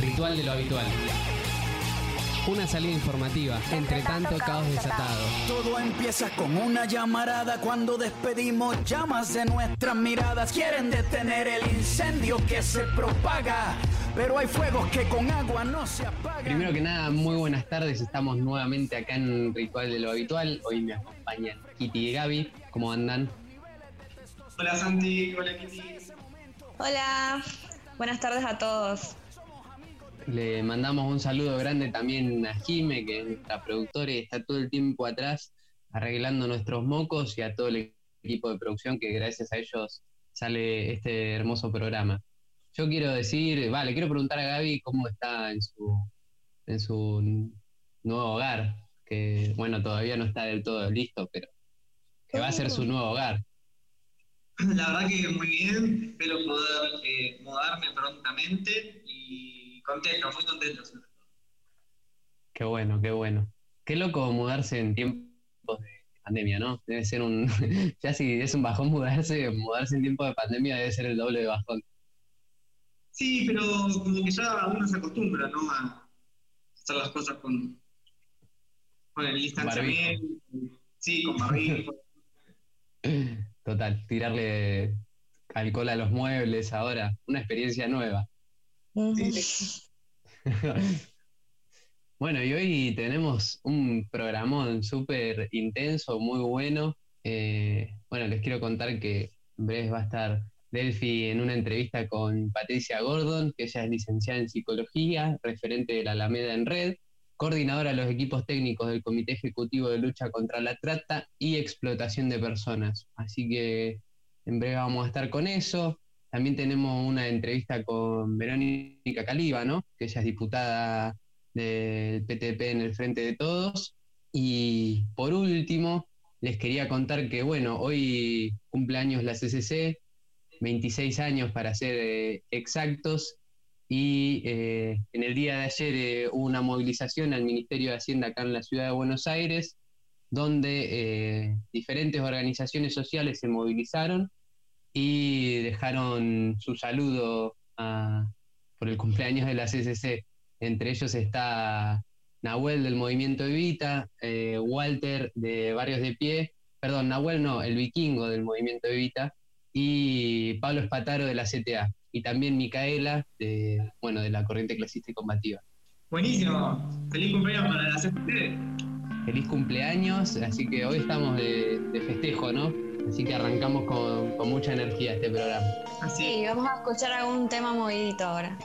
Ritual de lo habitual. Una salida informativa, entre tanto caos desatado. Todo empieza con una llamarada cuando despedimos llamas de nuestras miradas. Quieren detener el incendio que se propaga, pero hay fuegos que con agua no se apagan. Primero que nada, muy buenas tardes. Estamos nuevamente acá en Ritual de lo habitual. Hoy me acompañan Kitty y Gaby. ¿Cómo andan? Hola Santi, hola Kitty. Hola, buenas tardes a todos. Le mandamos un saludo grande también a Jime, que es nuestra productora y está todo el tiempo atrás arreglando nuestros mocos y a todo el equipo de producción que gracias a ellos sale este hermoso programa. Yo quiero decir, vale, quiero preguntar a Gaby cómo está en su, en su nuevo hogar, que bueno, todavía no está del todo listo, pero que va a ser su nuevo hogar. La verdad que muy bien, espero poder eh, mudarme prontamente y contento, muy contento sobre todo. Qué bueno, qué bueno. Qué loco mudarse en tiempos de pandemia, ¿no? Debe ser un. ya si es un bajón mudarse, mudarse en tiempos de pandemia debe ser el doble de bajón. Sí, pero como que ya uno se acostumbra, ¿no? A hacer las cosas con, con el distanciamiento. Sí, con barbijo. Total, tirarle alcohol a los muebles ahora, una experiencia nueva. bueno, y hoy tenemos un programón súper intenso, muy bueno. Eh, bueno, les quiero contar que en breve va a estar Delphi en una entrevista con Patricia Gordon, que ella es licenciada en psicología, referente de la Alameda en Red, coordinadora de los equipos técnicos del Comité Ejecutivo de Lucha contra la Trata y Explotación de Personas. Así que en breve vamos a estar con eso. También tenemos una entrevista con Verónica Caliba, ¿no? que ella es diputada del PTP en el Frente de Todos. Y por último, les quería contar que, bueno, hoy cumpleaños la CCC, 26 años para ser eh, exactos, y eh, en el día de ayer eh, hubo una movilización al Ministerio de Hacienda acá en la ciudad de Buenos Aires, donde diferentes organizaciones sociales se movilizaron y dejaron su saludo por el cumpleaños de la CCC. Entre ellos está Nahuel del Movimiento Evita, eh, Walter de Barrios de Pie, perdón, Nahuel no, el vikingo del Movimiento Evita, y Pablo Espataro de la CTA, y también Micaela de, bueno, de la Corriente Clasista y Combativa. Buenísimo, feliz cumpleaños para la CCC. Feliz cumpleaños, así que hoy estamos de, de festejo, ¿no? Así que arrancamos con, mucha energía este programa. Así. Sí, vamos a escuchar algún tema movidito ahora.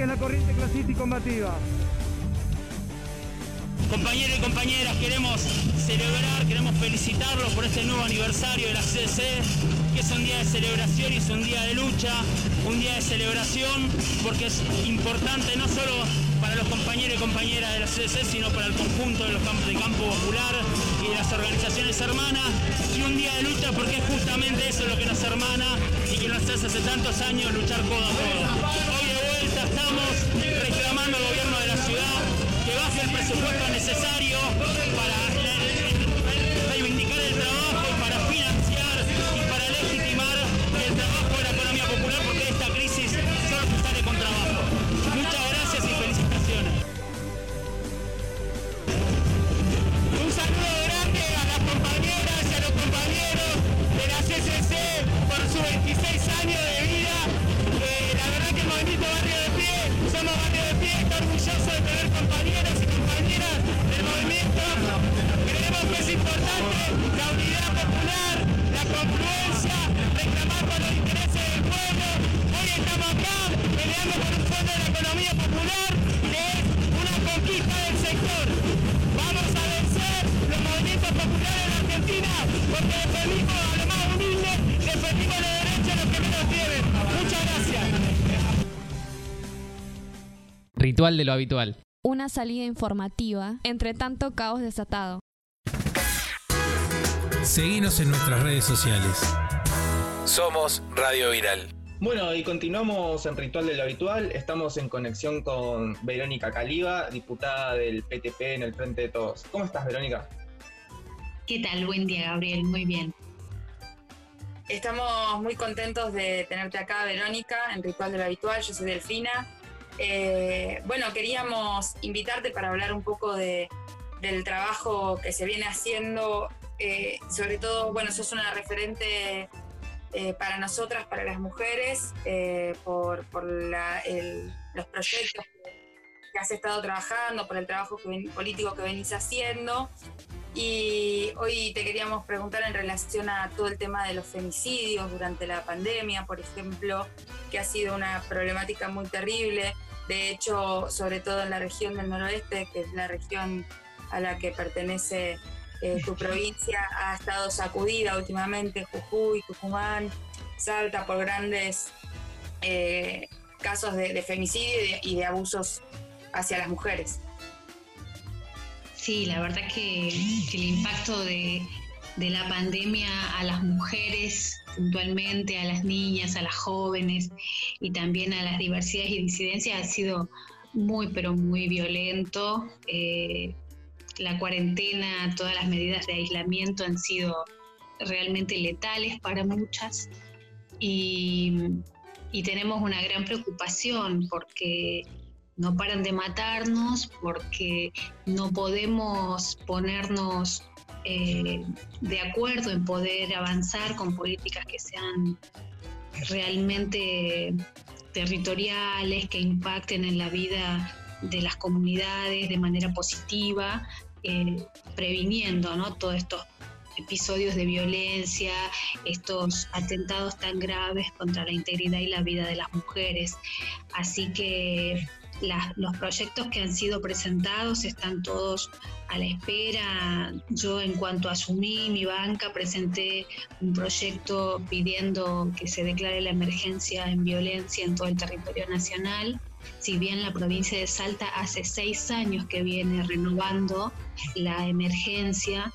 Que la Corriente Clasista y Combativa. Compañeros y compañeras, queremos celebrar, queremos felicitarlos por este nuevo aniversario de la CC, que es un día de celebración y es un día de lucha, un día de celebración, porque es importante no solo para los compañeros y compañeras de la CDC, sino para el conjunto de los campos de campo popular y de las organizaciones hermanas, y un día de lucha porque es justamente eso lo que nos hermana y que nos hace hace tantos años luchar codo a codo. Que baje el presupuesto necesario para De lo habitual. Una salida informativa entre tanto caos desatado. Seguinos en nuestras redes sociales. Somos Radio Viral. Bueno, y continuamos en Ritual de lo Habitual. Estamos en conexión con Verónica Caliba, diputada del PTP en el Frente de Todos. ¿Cómo estás, Verónica? ¿Qué tal? Buen día, Gabriel. Muy bien. Estamos muy contentos de tenerte acá, Verónica, en Ritual de lo Habitual. Yo soy Delfina. Eh, bueno, queríamos invitarte para hablar un poco de, del trabajo que se viene haciendo. eh, sobre todo, bueno, sos una referente eh, para nosotras, para las mujeres, por, por la- el- los proyectos que has estado trabajando, por el trabajo político que venís haciendo. Y hoy te queríamos preguntar en relación a todo el tema de los femicidios durante la pandemia, por ejemplo, que ha sido una problemática muy terrible. De hecho, sobre todo en la región del noroeste, que es la región a la que pertenece eh, tu provincia, ha estado sacudida últimamente, Jujuy, Tucumán, Salta, por grandes eh, casos de, de femicidio y de, y de abusos hacia las mujeres. Sí, la verdad que, que el impacto de, de la pandemia a las mujeres puntualmente, a las niñas, a las jóvenes y también a las diversidades y disidencias ha sido muy, pero muy violento. Eh, la cuarentena, todas las medidas de aislamiento han sido realmente letales para muchas y, y tenemos una gran preocupación porque no paran de matarnos, porque no podemos ponernos eh, de acuerdo en poder avanzar con políticas que sean realmente territoriales que impacten en la vida de las comunidades de manera positiva, eh, previniendo ¿no? todos estos episodios de violencia, estos atentados tan graves contra la integridad y la vida de las mujeres. Así que los proyectos que han sido presentados están todos a la espera. Yo en cuanto asumí mi banca presenté un proyecto pidiendo que se declare la emergencia en violencia en todo el territorio nacional. Si bien la provincia de Salta hace seis años que viene renovando la emergencia,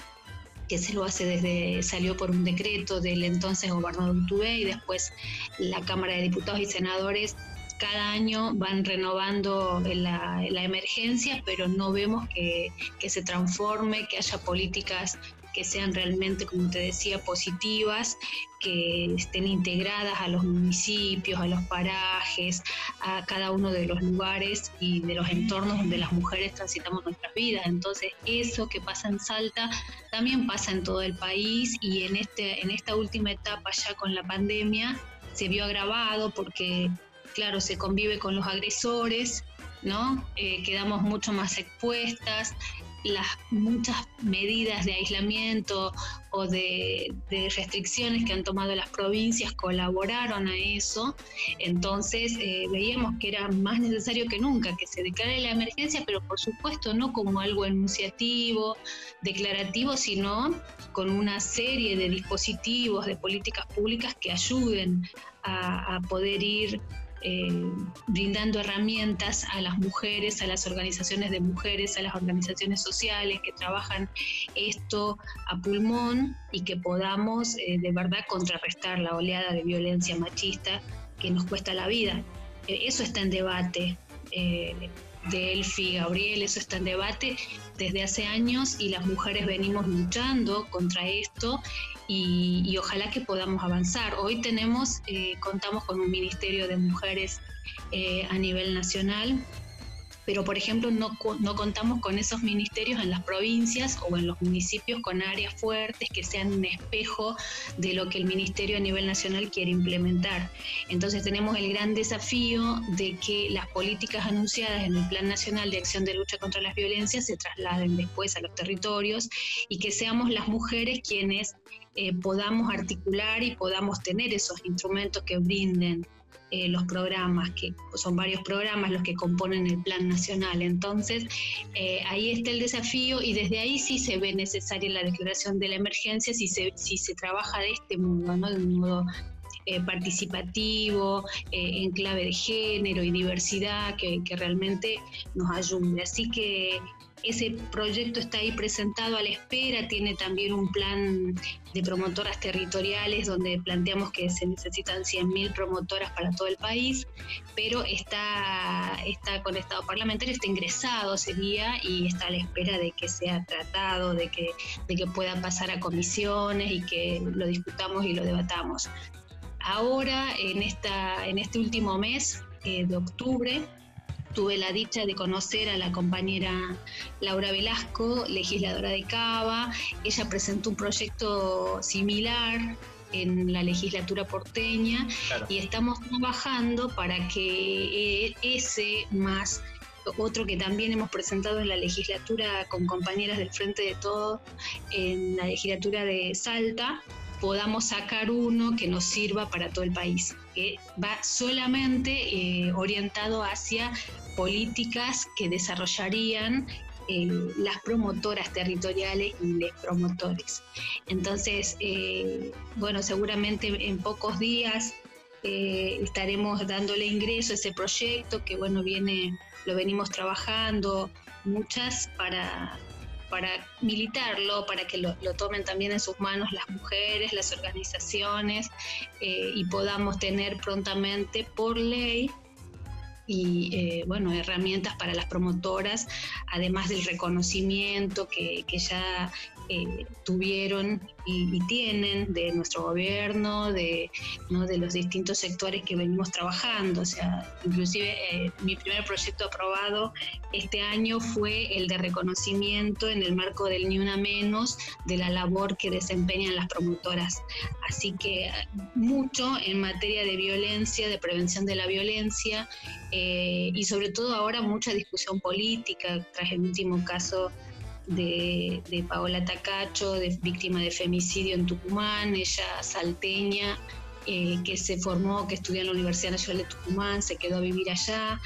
que se lo hace desde, salió por un decreto del entonces gobernador Utubé y después la Cámara de Diputados y Senadores cada año van renovando la, emergencia, pero no vemos que, se transforme, que haya políticas que sean realmente, como te decía, positivas, que estén integradas a los municipios, a los parajes, a cada uno de los lugares y de los entornos donde las mujeres transitamos nuestras vidas. Entonces, eso que pasa en Salta también pasa en todo el país y en, este, en esta última etapa ya con la pandemia se vio agravado porque, claro, se convive con los agresores, ¿no? Eh, quedamos mucho más expuestas, las muchas medidas de aislamiento o de, restricciones que han tomado las provincias colaboraron a eso. Entonces eh, veíamos que era más necesario que nunca que se declare la emergencia, pero por supuesto no como algo enunciativo, declarativo, sino con una serie de dispositivos, de políticas públicas que ayuden a, a poder ir eh, brindando herramientas a las mujeres, a las organizaciones de mujeres, a las organizaciones sociales que trabajan esto a pulmón y que podamos eh, de verdad contrarrestar la oleada de violencia machista que nos cuesta la vida. Eh, eso está en debate. de Elfi Gabriel, eso está en debate desde hace años y las mujeres venimos luchando contra esto y, ojalá que podamos avanzar. Hoy tenemos, eh, contamos con un Ministerio de Mujeres eh, a nivel nacional, pero por ejemplo no, no, contamos con esos ministerios en las provincias o en los municipios con áreas fuertes que sean un espejo de lo que el ministerio a nivel nacional quiere implementar. Entonces tenemos el gran desafío de que las políticas anunciadas en el Plan Nacional de Acción de Lucha contra las Violencias se trasladen después a los territorios y que seamos las mujeres quienes eh, podamos articular y podamos tener esos instrumentos que brinden eh, los programas, que son varios programas los que componen el plan nacional. Entonces, eh, ahí está el desafío y desde ahí sí se ve necesaria la declaración de la emergencia si se, si se trabaja de este modo, ¿no? de un modo participativo, en clave de género y diversidad, que, que realmente nos ayude. Así que ese proyecto está ahí presentado a la espera, tiene también un plan de promotoras territoriales donde planteamos que se necesitan 100.000 promotoras para todo el país, pero está, está con Estado parlamentario, está ingresado sería y está a la espera de que sea tratado, de que, de que pueda pasar a comisiones y que lo discutamos y lo debatamos. Ahora, en, esta, en este último mes eh, de octubre, tuve la dicha de conocer a la compañera Laura Velasco, legisladora de Cava. Ella presentó un proyecto similar en la legislatura porteña y estamos trabajando para que eh, ese más otro que también hemos presentado en la legislatura con compañeras del Frente de Todo, en la legislatura de Salta, podamos sacar uno que nos sirva para todo el país, que va solamente eh, orientado hacia políticas que desarrollarían eh, las promotoras territoriales y los promotores. Entonces, eh, bueno, seguramente en pocos días eh, estaremos dándole ingreso a ese proyecto que, bueno, viene, lo venimos trabajando muchas para, para militarlo, para que lo, tomen también en sus manos las mujeres, las organizaciones y podamos tener prontamente por ley y eh, bueno, herramientas para las promotoras, además del reconocimiento que, que ya eh, tuvieron y, tienen de nuestro gobierno, de, ¿no? de los distintos sectores que venimos trabajando. O sea, inclusive eh, mi primer proyecto aprobado este año fue el de reconocimiento en el marco del Ni Una Menos de la labor que desempeñan las promotoras. Así que mucho en materia de violencia, de prevención de la violencia eh, y sobre todo ahora mucha discusión política tras el último caso de, Paola Tacacho, de, víctima de femicidio en Tucumán, ella salteña, eh, que se formó, que estudió en la Universidad Nacional de Tucumán, se quedó a vivir allá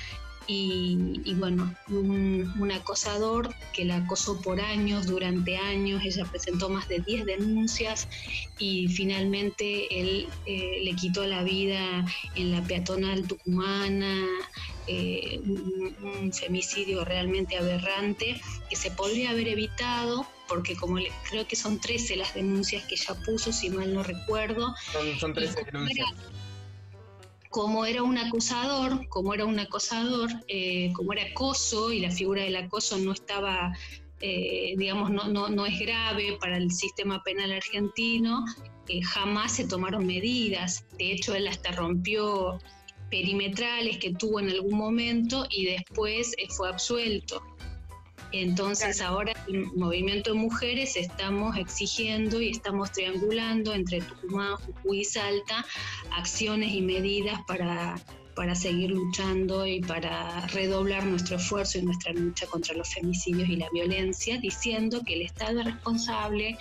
y, bueno, un, acosador que la acosó por años, durante años, ella presentó más de 10 denuncias y finalmente él eh, le quitó la vida en la peatonal tucumana, eh, un, femicidio realmente aberrante que se podría haber evitado porque como creo que son 13 las denuncias que ella puso, si mal no recuerdo. Son, 13 denuncias como era un acusador, como era un acosador, eh, como era acoso y la figura del acoso no estaba, eh, digamos, no, no, no, es grave para el sistema penal argentino, eh, jamás se tomaron medidas. De hecho, él hasta rompió perimetrales que tuvo en algún momento y después fue absuelto. Entonces ahora el movimiento de mujeres estamos exigiendo y estamos triangulando entre Tucumán, Jujuy y Salta acciones y medidas para, para seguir luchando y para redoblar nuestro esfuerzo y nuestra lucha contra los femicidios y la violencia, diciendo que el Estado es responsable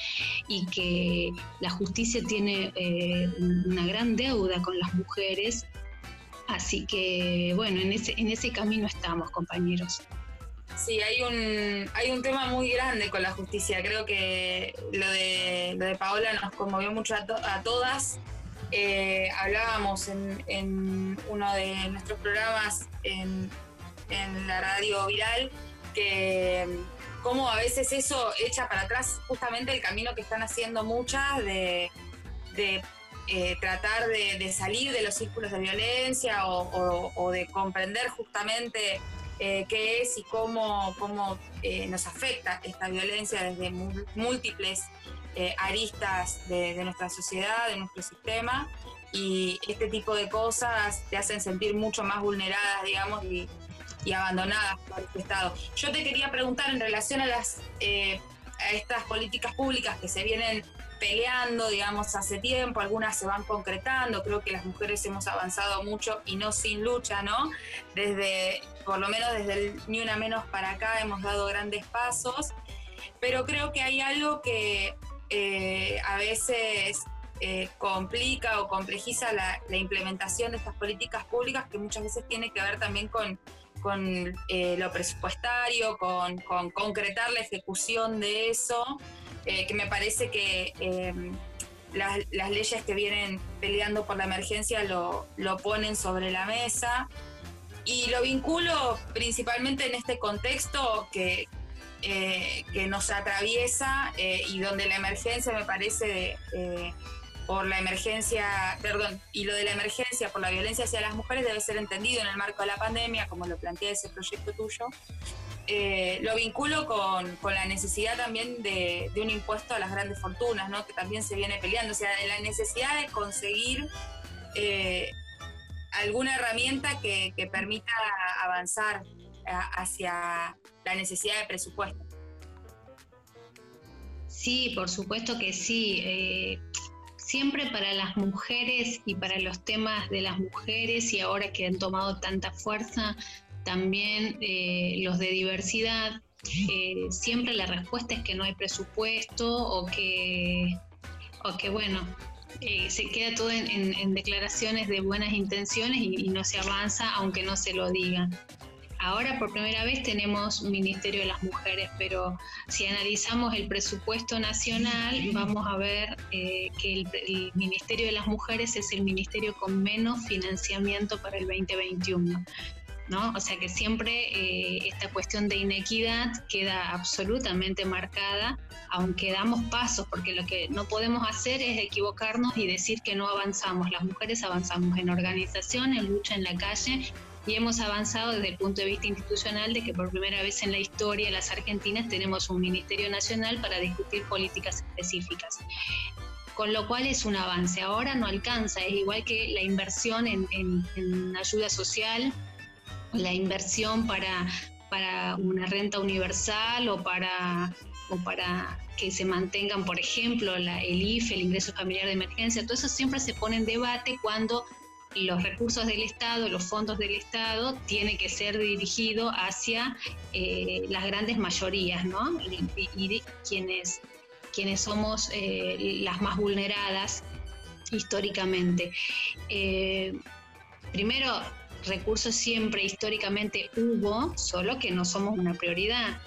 y que la justicia tiene eh, una gran deuda con las mujeres. Así que, bueno, en ese, en ese camino estamos, compañeros. Sí, hay un, hay un tema muy grande con la justicia. Creo que lo de, lo de Paola nos conmovió mucho a, todas. Eh, hablábamos en, uno de nuestros programas en, la radio viral que cómo a veces eso echa para atrás justamente el camino que están haciendo muchas de, eh, tratar de, salir de los círculos de violencia o de comprender justamente eh, qué es y cómo, cómo eh, nos afecta esta violencia desde múltiples eh, aristas de, nuestra sociedad, de nuestro sistema. Y este tipo de cosas te hacen sentir mucho más vulneradas, digamos, y, abandonadas por este Estado. Yo te quería preguntar en relación a, las, a estas políticas públicas que se vienen peleando, digamos, hace tiempo, algunas se van concretando, creo que las mujeres hemos avanzado mucho y no sin lucha, ¿no? Desde, por lo menos desde Ni Una Menos para acá hemos dado grandes pasos, pero creo que hay algo que eh, a veces eh, complica o complejiza la, implementación de estas políticas públicas que muchas veces tiene que ver también con, eh, lo presupuestario, con concretar la ejecución de eso. Eh, que me parece que eh, las, leyes que vienen peleando por la emergencia lo, ponen sobre la mesa. Y lo vinculo principalmente en este contexto que, eh, que nos atraviesa y donde la emergencia me parece por la emergencia, perdón, y lo de la emergencia por la violencia hacia las mujeres debe ser entendido en el marco de la pandemia, como lo plantea ese proyecto tuyo, eh, lo vinculo con, la necesidad también de, un impuesto a las grandes fortunas, ¿no? que también se viene peleando, o sea, la necesidad de conseguir eh, alguna herramienta que, permita avanzar eh, hacia la necesidad de presupuesto. Sí, por supuesto que sí. Siempre para las mujeres y para los temas de las mujeres y ahora que han tomado tanta fuerza, también eh, los de diversidad, eh, siempre la respuesta es que no hay presupuesto o que, o que bueno, eh, se queda todo en, declaraciones de buenas intenciones y, no se avanza aunque no se lo digan. Ahora por primera vez tenemos Ministerio de las Mujeres, pero si analizamos el presupuesto nacional, vamos a ver que el, Ministerio de las Mujeres es el ministerio con menos financiamiento para el 2021. O sea que siempre eh, esta cuestión de inequidad queda absolutamente marcada, aunque damos pasos, porque lo que no podemos hacer es equivocarnos y decir que no avanzamos. Las mujeres avanzamos en organización, en lucha en la calle y hemos avanzado desde el punto de vista institucional de que por primera vez en la historia de las Argentinas tenemos un Ministerio Nacional para discutir políticas específicas. Con lo cual es un avance. Ahora no alcanza, es igual que la inversión en, ayuda social, la inversión para, para una renta universal o para, o para que se mantengan, por ejemplo, el IFE, el ingreso familiar de emergencia, todo eso siempre se pone en debate cuando los recursos del Estado, los fondos del Estado, tiene que ser dirigido hacia eh, las grandes mayorías, ¿no? y quienes quienes somos eh, las más vulneradas históricamente. Eh, primero, recursos siempre históricamente hubo, solo que no somos una prioridad.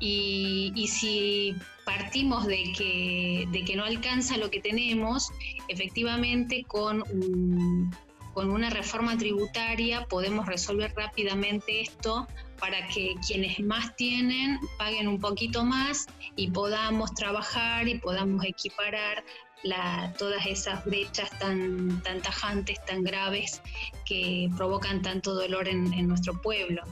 Y, si partimos de que, de que no alcanza lo que tenemos, efectivamente con con una reforma tributaria podemos resolver rápidamente esto para que quienes más tienen paguen un poquito más y podamos trabajar y podamos equiparar todas esas brechas tan, tan tajantes, tan graves que provocan tanto dolor en, en nuestro pueblo.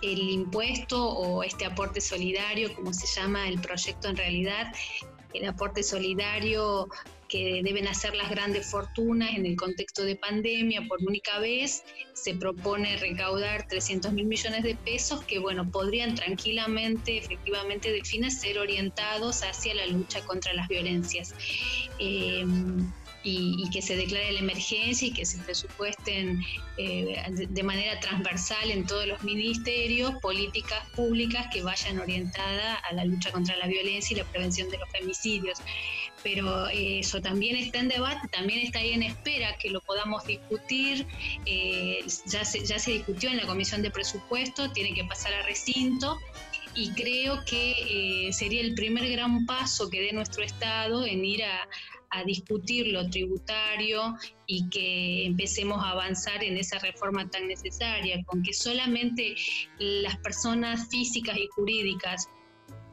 El impuesto o este aporte solidario, como se llama el proyecto en realidad, el aporte solidario que deben hacer las grandes fortunas en el contexto de pandemia por única vez. Se propone recaudar 300 mil millones de pesos que, bueno, podrían tranquilamente, efectivamente, define ser orientados hacia la lucha contra las violencias. Eh, y, que se declare la emergencia y que se presupuesten eh, de manera transversal en todos los ministerios políticas públicas que vayan orientadas a la lucha contra la violencia y la prevención de los femicidios. Pero eh, eso también está en debate, también está ahí en espera que lo podamos discutir. Eh, ya, se, ya se discutió en la Comisión de Presupuesto, tiene que pasar a recinto y creo que sería el primer gran paso que dé nuestro Estado en ir a, a discutir lo tributario y que empecemos a avanzar en esa reforma tan necesaria, con que solamente las personas físicas y jurídicas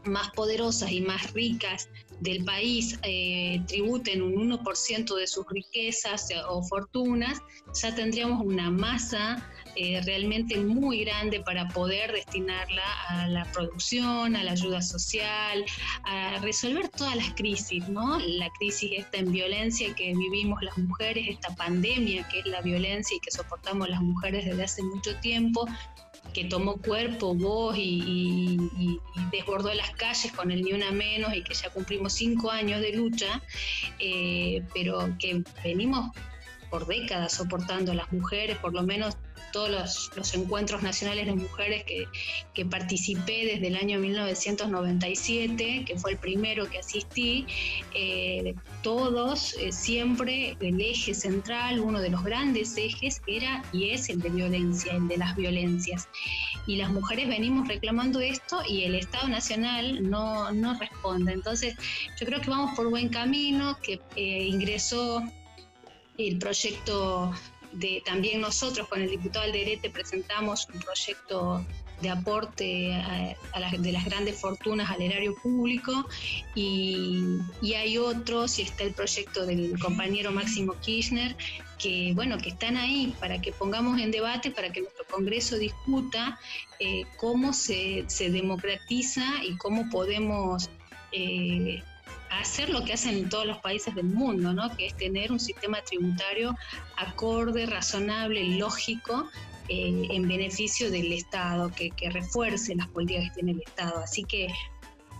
más poderosas y más ricas del país eh, tributen un 1% de sus riquezas o fortunas, ya tendríamos una masa eh, realmente muy grande para poder destinarla a la producción, a la ayuda social, a resolver todas las crisis, ¿no? La crisis esta en violencia que vivimos las mujeres, esta pandemia que es la violencia y que soportamos las mujeres desde hace mucho tiempo, que tomó cuerpo, voz y, desbordó las calles con el Ni Una Menos y que ya cumplimos cinco años de lucha, eh, pero que venimos por décadas soportando a las mujeres, por lo menos todos los, encuentros nacionales de mujeres que, participé desde el año 1997, que fue el primero que asistí, eh, todos eh, siempre el eje central, uno de los grandes ejes era y es el de violencia, el de las violencias. Y las mujeres venimos reclamando esto y el Estado Nacional no, no responde. Entonces yo creo que vamos por buen camino, que eh, ingresó el proyecto de también nosotros con el diputado Alderete presentamos un proyecto de aporte de las grandes fortunas al erario público y, hay otros y está el proyecto del compañero Máximo Kirchner que bueno que están ahí para que pongamos en debate para que nuestro Congreso discuta eh, cómo se, democratiza y cómo podemos eh, hacer lo que hacen todos los países del mundo, ¿no? que es tener un sistema tributario acorde, razonable, lógico, eh, en beneficio del Estado, que, refuerce las políticas que tiene el Estado. Así que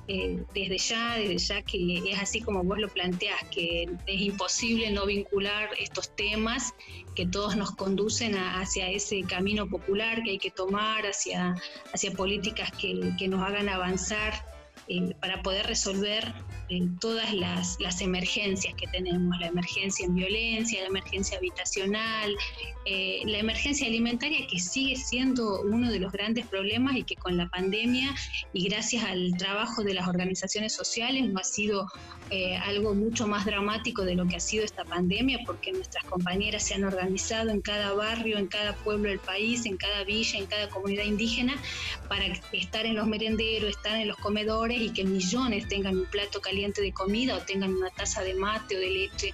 eh, desde ya, desde ya que es así como vos lo planteás, que es imposible no vincular estos temas que todos nos conducen hacia ese camino popular que hay que tomar, hacia, hacia políticas que, que nos hagan avanzar eh, para poder resolver todas las, emergencias que tenemos, la emergencia en violencia, la emergencia habitacional, eh, la emergencia alimentaria que sigue siendo uno de los grandes problemas y que con la pandemia y gracias al trabajo de las organizaciones sociales no ha sido algo mucho más dramático de lo que ha sido esta pandemia porque nuestras compañeras se han organizado en cada barrio, en cada pueblo del país, en cada villa, en cada comunidad indígena para estar en los merenderos, estar en los comedores y que millones tengan un plato caliente de comida o tengan una taza de mate o de leche,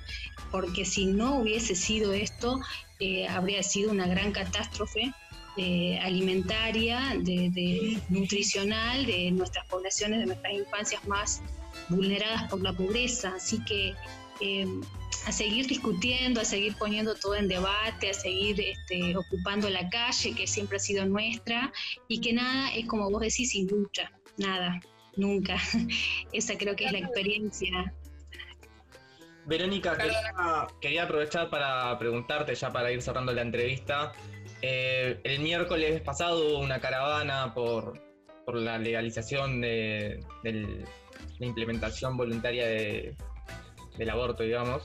porque si no hubiese sido esto, eh, habría sido una gran catástrofe eh, alimentaria, de, nutricional de nuestras poblaciones, de nuestras infancias más vulneradas por la pobreza. Así que eh, a seguir discutiendo, a seguir poniendo todo en debate, a seguir este, ocupando la calle, que siempre ha sido nuestra, y que nada es como vos decís, sin lucha, nada, nunca. Esa creo que es la experiencia. Verónica, quería, aprovechar para preguntarte, ya para ir cerrando la entrevista. Eh, el miércoles pasado hubo una caravana por, la legalización de, la implementación voluntaria del aborto, digamos.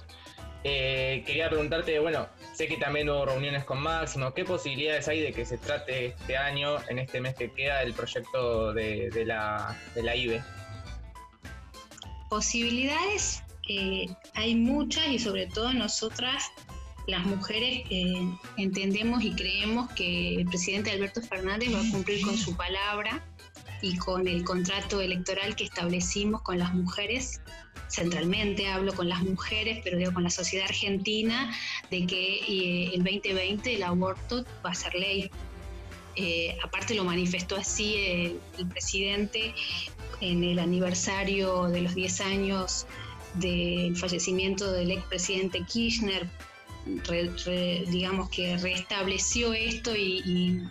Eh, quería preguntarte, bueno, sé que también hubo reuniones con Máximo, ¿qué posibilidades hay de que se trate este año, en este mes que queda, el proyecto de, la, de la IBE? Posibilidades eh, hay muchas y sobre todo nosotras, las mujeres, entendemos y creemos que el presidente Alberto Fernández va a cumplir con su palabra y con el contrato electoral que establecimos con las mujeres centralmente hablo con las mujeres, pero digo con la sociedad argentina, de que eh, el 2020 el aborto va a ser ley. Eh, aparte lo manifestó así el, presidente en el aniversario de los 10 años del fallecimiento del expresidente Kirchner, digamos que restableció esto y,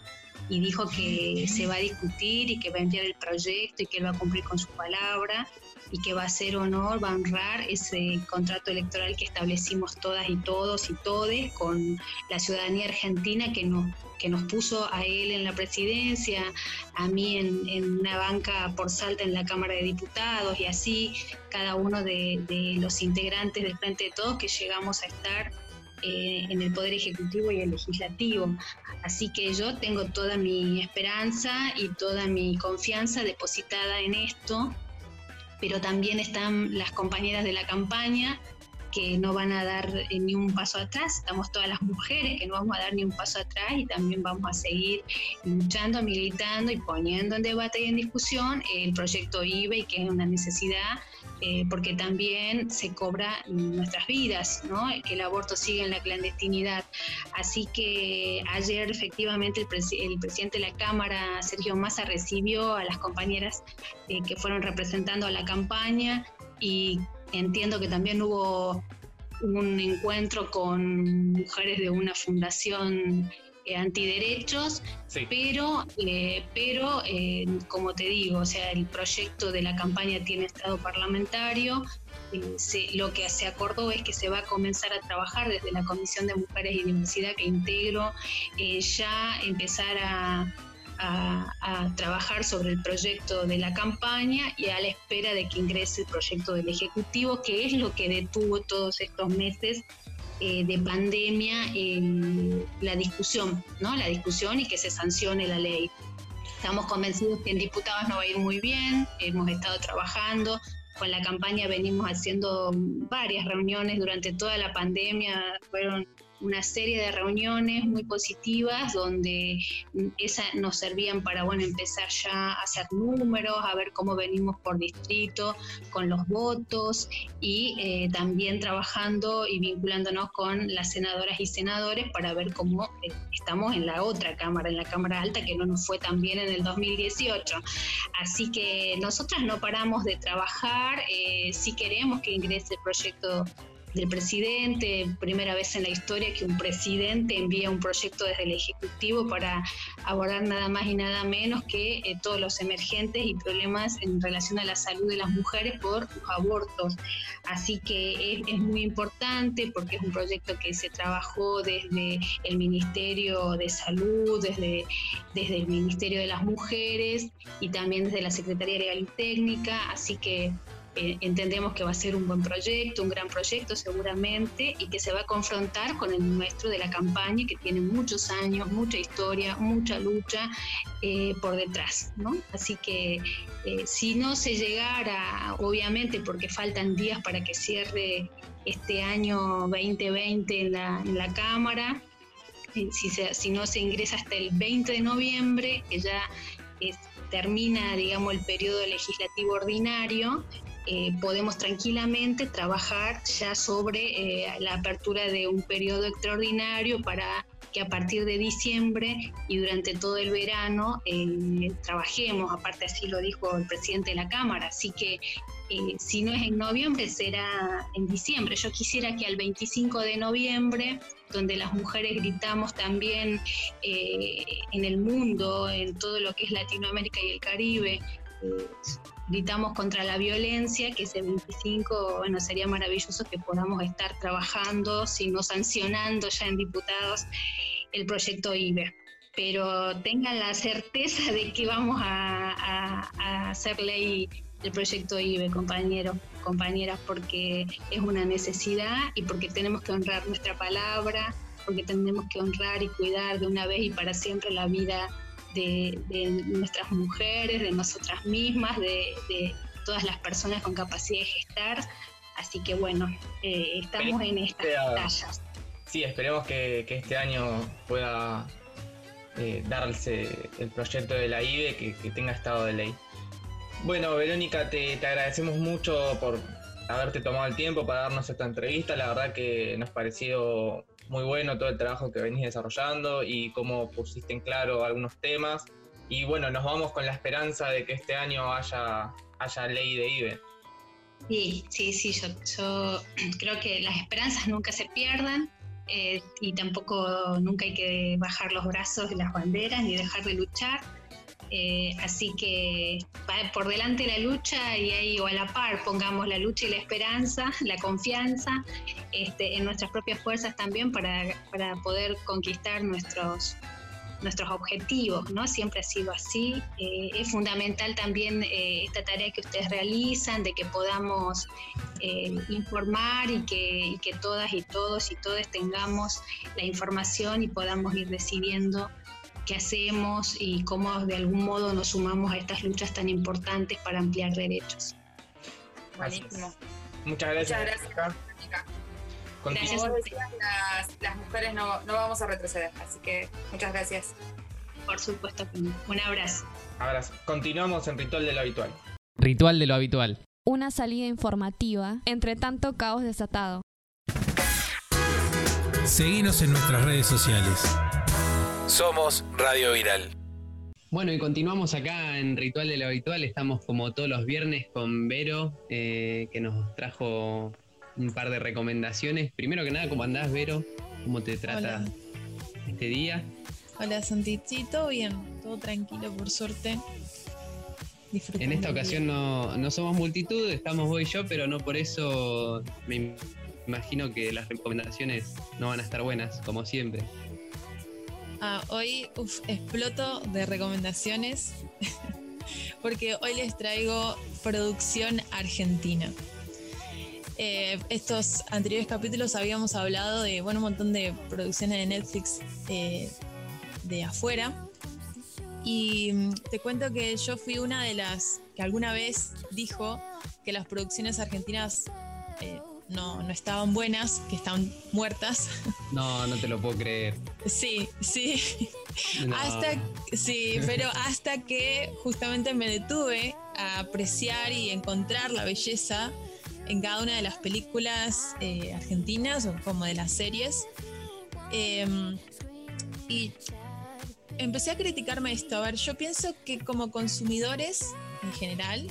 dijo que se va a discutir y que va a enviar el proyecto y que él va a cumplir con su palabra y que va a hacer honor, va a honrar ese contrato electoral que establecimos todas y todos y todes con la ciudadanía argentina que nos, que nos puso a él en la presidencia, a mí en, una banca por Salta en la Cámara de Diputados y así cada uno de, los integrantes del Frente de Todos que llegamos a estar eh, en el Poder Ejecutivo y el Legislativo. Así que yo tengo toda mi esperanza y toda mi confianza depositada en esto pero también están las compañeras de la campaña que no van a dar eh, ni un paso atrás, estamos todas las mujeres que no vamos a dar ni un paso atrás y también vamos a seguir luchando, militando y poniendo en debate y en discusión el proyecto IBE, que es una necesidad eh, porque también se cobra nuestras vidas, ¿no? que el aborto sigue en la clandestinidad. Así que ayer efectivamente el, presidente de la Cámara, Sergio Massa, recibió a las compañeras eh, que fueron representando a la campaña y entiendo que también hubo un encuentro con mujeres de una fundación eh, antiderechos, pero, eh, pero eh, como te digo, o sea, el proyecto de la campaña tiene estado parlamentario. lo que se acordó es que se va a comenzar a trabajar desde la Comisión de Mujeres y Diversidad que integro, ya empezar a, a, trabajar sobre el proyecto de la campaña y a la espera de que ingrese el proyecto del Ejecutivo, que es lo que detuvo todos estos meses eh, de pandemia la discusión, ¿no? La discusión y que se sancione la ley. Estamos convencidos que en diputados no va a ir muy bien, hemos estado trabajando, con la campaña venimos haciendo varias reuniones durante toda la pandemia, fueron una serie de reuniones muy positivas donde esa nos servían para bueno empezar ya a hacer números, a ver cómo venimos por distrito con los votos y eh, también trabajando y vinculándonos con las senadoras y senadores para ver cómo eh, estamos en la otra Cámara, en la Cámara Alta, que no nos fue tan bien en el 2018. Así que nosotras no paramos de trabajar, eh, si queremos que ingrese el proyecto del presidente, primera vez en la historia que un presidente envía un proyecto desde el Ejecutivo para abordar nada más y nada menos que eh, todos los emergentes y problemas en relación a la salud de las mujeres por los abortos. Así que es, muy importante porque es un proyecto que se trabajó desde el Ministerio de Salud, desde, desde el Ministerio de las Mujeres y también desde la Secretaría Legal y Técnica, así que eh, entendemos que va a ser un buen proyecto, un gran proyecto seguramente, y que se va a confrontar con el nuestro de la campaña, que tiene muchos años, mucha historia, mucha lucha eh, por detrás. ¿no? Así que eh, si no se llegara, obviamente, porque faltan días para que cierre este año 2020 en la, en la Cámara, si, no se ingresa hasta el 20 de noviembre, que ya termina, digamos, el periodo legislativo ordinario, eh, podemos tranquilamente trabajar ya sobre eh, la apertura de un periodo extraordinario para que a partir de diciembre y durante todo el verano eh, trabajemos, aparte así lo dijo el presidente de la Cámara, así que si no es en noviembre será en diciembre. Yo quisiera que al 25 de noviembre, donde las mujeres gritamos también en el mundo, en todo lo que es Latinoamérica y el Caribe, gritamos contra la violencia, que ese 25, bueno, sería maravilloso que podamos estar trabajando, sino sancionando ya en diputados el proyecto IBE. Pero tengan la certeza de que vamos a, hacer ley el proyecto IBE, compañeros, compañeras, porque es una necesidad y porque tenemos que honrar nuestra palabra, porque tenemos que honrar y cuidar de una vez y para siempre la vida de, nuestras mujeres, de nosotras mismas, de, todas las personas con capacidad de gestar. Así que bueno, eh, estamos en estas batallas. Sí, esperemos que, este año pueda eh, darse el proyecto de la IBE que, tenga estado de ley. Bueno, Verónica, te, te, agradecemos mucho por haberte tomado el tiempo para darnos esta entrevista. La verdad que nos pareció muy bueno todo el trabajo que venís desarrollando y cómo pusiste en claro algunos temas. Y bueno, nos vamos con la esperanza de que este año haya, haya ley de IBE. Sí, sí, sí, yo, creo que las esperanzas nunca se pierdan eh, y tampoco nunca hay que bajar los brazos de las banderas ni dejar de luchar. Eh, así que por delante la lucha y ahí o a la par pongamos la lucha y la esperanza, la confianza este, en nuestras propias fuerzas también para, para poder conquistar nuestros, nuestros objetivos, ¿no? Siempre ha sido así. Eh, es fundamental también eh, esta tarea que ustedes realizan, de que podamos informar y que, y que todas y todos y todas tengamos la información y podamos ir decidiendo qué hacemos y cómo de algún modo nos sumamos a estas luchas tan importantes para ampliar derechos. Buenísimo. Muchas gracias. Muchas gracias. las, mujeres no, vamos a retroceder, así que muchas gracias. Por supuesto, un abrazo. Abrazo. Continuamos en Ritual de lo Habitual. Ritual de lo Habitual. Una salida informativa entre tanto caos desatado. Seguimos en nuestras redes sociales. Somos Radio Viral. Bueno, y continuamos acá en Ritual de lo Habitual. Estamos como todos los viernes con Vero, eh, que nos trajo un par de recomendaciones. Primero que nada, ¿cómo andás, Vero? ¿Cómo te trata este día? Hola, Santichi, todo bien, todo tranquilo, por suerte. en esta ocasión no, no, somos multitud, estamos vos y yo, pero no por eso me imagino que las recomendaciones no van a estar buenas, como siempre. Ah, hoy exploto de recomendaciones porque hoy les traigo producción argentina. Eh, estos anteriores capítulos habíamos hablado de bueno, un montón de producciones de Netflix eh, de afuera. Y mm, te cuento que yo fui una de las que alguna vez dijo que las producciones argentinas eh, no, no estaban buenas, que estaban muertas. No, no te lo puedo creer. Sí, sí. Hasta, sí, pero hasta que justamente me detuve a apreciar y encontrar la belleza en cada una de las películas eh, argentinas o como de las series. Em, y empecé a criticarme esto. A ver, yo pienso que como consumidores en general,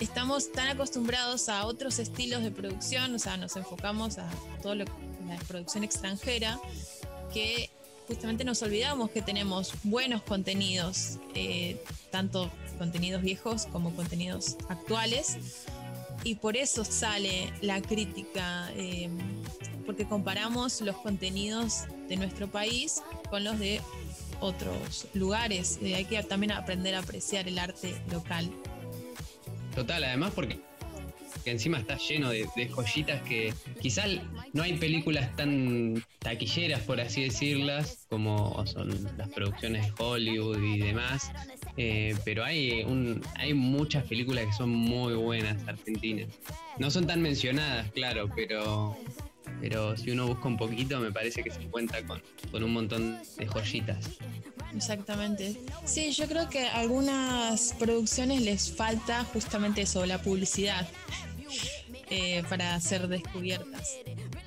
estamos tan acostumbrados a otros estilos de producción, o sea, nos enfocamos a todo lo la producción extranjera, que justamente nos olvidamos que tenemos buenos contenidos, eh, tanto contenidos viejos como contenidos actuales, y por eso sale la crítica, eh, porque comparamos los contenidos de nuestro país con los de otros lugares. hay que también aprender a apreciar el arte local. Total, además porque encima está lleno de, joyitas que quizás no hay películas tan taquilleras, por así decirlas, como son las producciones de Hollywood y demás, eh, pero hay, un, hay muchas películas que son muy buenas argentinas. No son tan mencionadas, claro, pero, pero si uno busca un poquito me parece que se cuenta con, con un montón de joyitas. Exactamente. Sí, yo creo que a algunas producciones les falta justamente eso, la publicidad, eh, para ser descubiertas.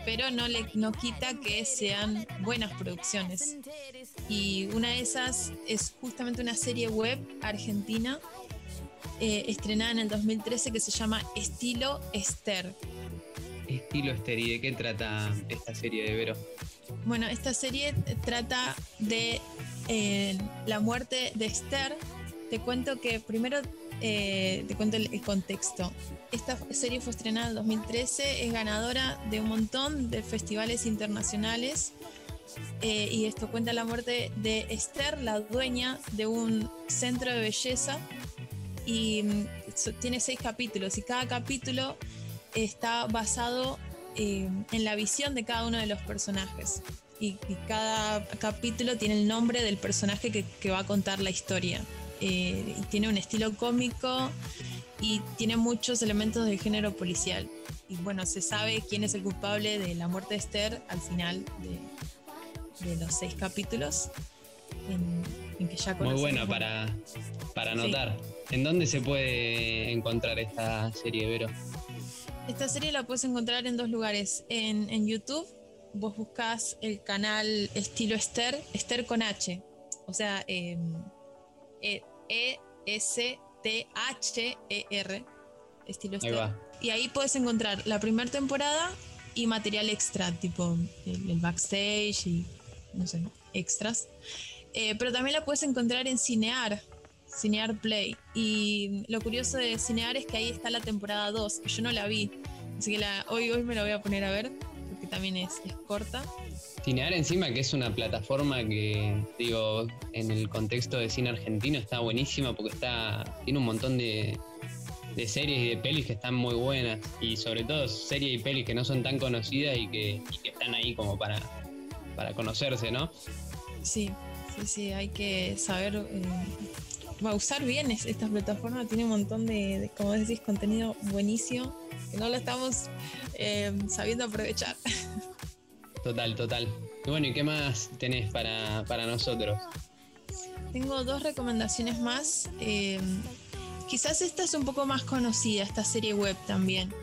pero no le no quita que sean buenas producciones. Y una de esas es justamente una serie web argentina eh, estrenada en el 2013 que se llama Estilo Esther. Estilo ¿y de qué trata esta serie de Vero? Bueno, esta serie trata de eh, la muerte de Esther. Te cuento que primero eh, te cuento el, contexto. Esta serie fue estrenada en 2013, es ganadora de un montón de festivales internacionales eh, y esto cuenta la muerte de Esther, la dueña de un centro de belleza y mm, tiene seis capítulos y cada capítulo está basado eh, en la visión de cada uno de los personajes y, cada capítulo tiene el nombre del personaje que va a contar la historia. Eh, tiene un estilo cómico y tiene muchos elementos del género policial. Y bueno, se sabe quién es el culpable de la muerte de Esther al final de, los seis capítulos. En, que ya Muy buena para, para anotar. ¿En dónde se puede encontrar esta serie, Vero? Esta serie la puedes encontrar en dos lugares. En, en YouTube, vos buscas el canal estilo Esther, Esther con H. O sea, eh, e-S-T-H-E-R, estilo Esther. Y ahí puedes encontrar la primera temporada y material extra, tipo el, backstage y no sé, extras. Eh, pero también la puedes encontrar en Cinear, Cinear Play. Y lo curioso de Cinear es que ahí está la temporada 2, que yo no la vi. Así que la, hoy, hoy me la voy a poner a ver, porque también es, es corta. Cinear encima, que es una plataforma que, digo, en el contexto de cine argentino está buenísima porque está tiene un montón de, series y de pelis que están muy buenas y sobre todo series y pelis que no son tan conocidas y que, están ahí como para, para conocerse, ¿no? Sí, sí, sí, hay que saber eh, usar bien esta plataforma, tiene un montón de, como decís, contenido buenísimo que no lo estamos eh, sabiendo aprovechar. Total, total. Y bueno, ¿y qué más tenés para, nosotros? Tengo dos recomendaciones más. Eh, quizás esta es un poco más conocida, esta serie web también.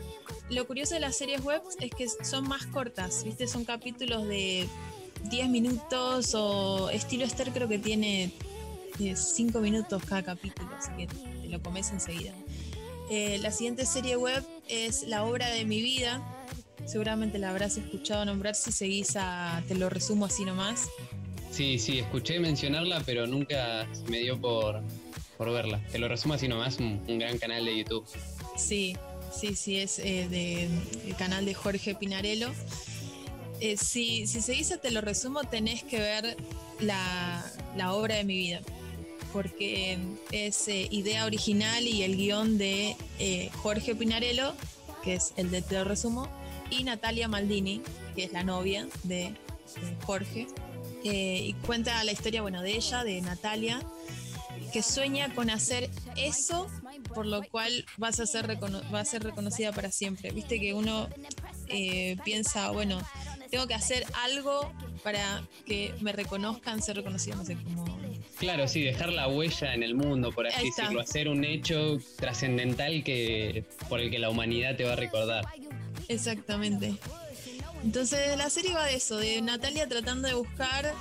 Lo curioso de las series web es que son más cortas, ¿viste? Son capítulos de 10 minutos o estilo Esther creo que tiene 5 minutos cada capítulo, así que te lo comes enseguida. Eh, la siguiente serie web es La obra de mi vida, seguramente la habrás escuchado nombrar si seguís a, te lo resumo así nomás. Sí, sí, escuché mencionarla, pero nunca me dio por, por verla. Te lo resumo así nomás, un, gran canal de YouTube. Sí, sí, sí, es eh, del canal de Jorge Pinarello. Eh, si, si seguís a Te lo resumo, tenés que ver la, obra de mi vida, porque es eh, idea original y el guion de Jorge Pinarello, que es el de Te resumo, y Natalia Maldini, que es la novia de, Jorge. Eh, y cuenta la historia bueno, de ella, de Natalia, que sueña con hacer eso por lo cual vas a ser va a ser reconocida para siempre. Viste que uno eh, piensa, bueno, tengo que hacer algo para que me reconozcan, ser reconocida, no sé cómo. Claro, sí, dejar la huella en el mundo, por así decirlo, hacer un hecho trascendental que por el que la humanidad te va a recordar. Exactamente. Entonces la serie va de eso, de Natalia tratando de buscar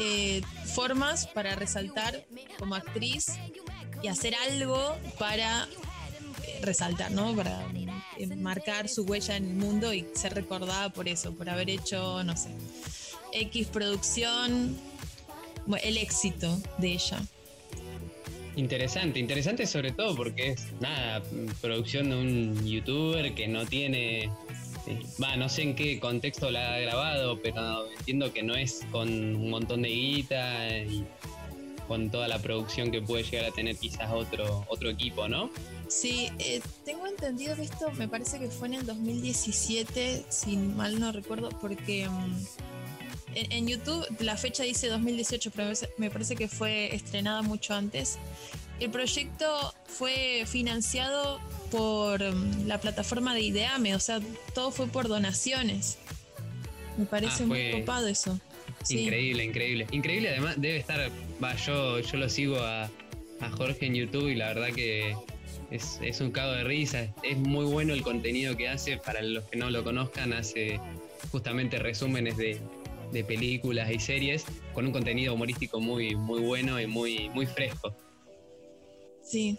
eh, formas para resaltar como actriz y hacer algo para eh, resaltar, ¿no? Para eh, marcar su huella en el mundo y ser recordada por eso, por haber hecho, no sé, X producción, el éxito de ella. Interesante, interesante sobre todo porque es nada, producción de un youtuber que no tiene va, no sé en qué contexto la ha grabado, pero entiendo que no es con un montón de guita y con toda la producción que puede llegar a tener quizás otro, otro equipo, ¿no? Sí, eh, tengo entendido que esto me parece que fue en el 2017, si mal no recuerdo, porque mm, en, YouTube la fecha dice 2018, pero me parece que fue estrenada mucho antes. El proyecto fue financiado por mm, la plataforma de Ideame, o sea, todo fue por donaciones. Me parece ah, muy copado eso. Increíble, increíble. Increíble, además debe estar, va, yo, yo lo sigo a, Jorge en YouTube y la verdad que es, un cago de risa. Es muy bueno el contenido que hace. Para los que no lo conozcan, hace justamente resúmenes de, de películas y series con un contenido humorístico muy, muy bueno y muy, muy fresco. Sí,